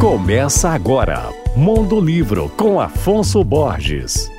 Começa agora, Mundo Livro com Afonso Borges.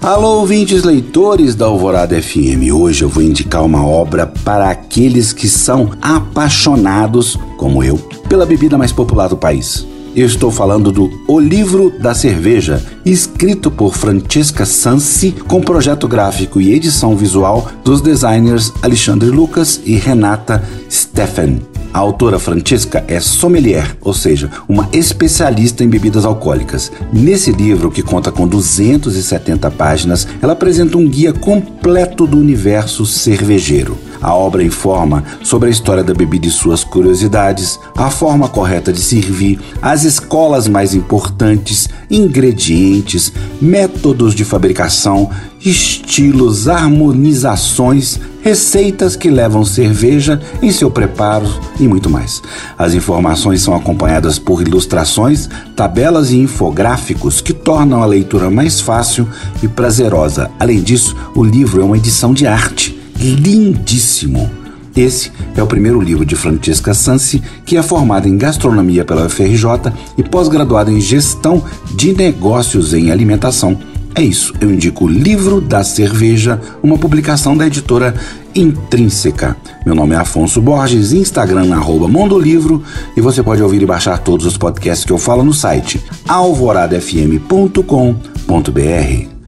Alô, ouvintes leitores da Alvorada FM. Hoje eu vou indicar uma obra para aqueles que são apaixonados, como eu, pela bebida mais popular do país. Eu estou falando do O Livro da Cerveja, escrito por Francesca Sansi, com projeto gráfico e edição visual dos designers Alexandre Lucas e Renata Steffen. A autora Francesca é sommelier, ou seja, uma especialista em bebidas alcoólicas. Nesse livro, que conta com 270 páginas, ela apresenta um guia completo do universo cervejeiro. A obra informa sobre a história da bebida e suas curiosidades, a forma correta de servir, as escolas mais importantes, ingredientes, métodos de fabricação, estilos, harmonizações, receitas que levam cerveja em seu preparo e muito mais. As informações são acompanhadas por ilustrações, tabelas e infográficos que tornam a leitura mais fácil e prazerosa. Além disso, o livro é uma edição de arte lindíssimo. Esse é o primeiro livro de Francesca Sansi, que é formada em gastronomia pela UFRJ e pós-graduada em gestão de negócios em alimentação. É isso, eu indico o Livro da Cerveja, uma publicação da editora Intrínseca. Meu nome é Afonso Borges, Instagram arroba Mundo Livro e você pode ouvir e baixar todos os podcasts que eu falo no site alvoradafm.com.br.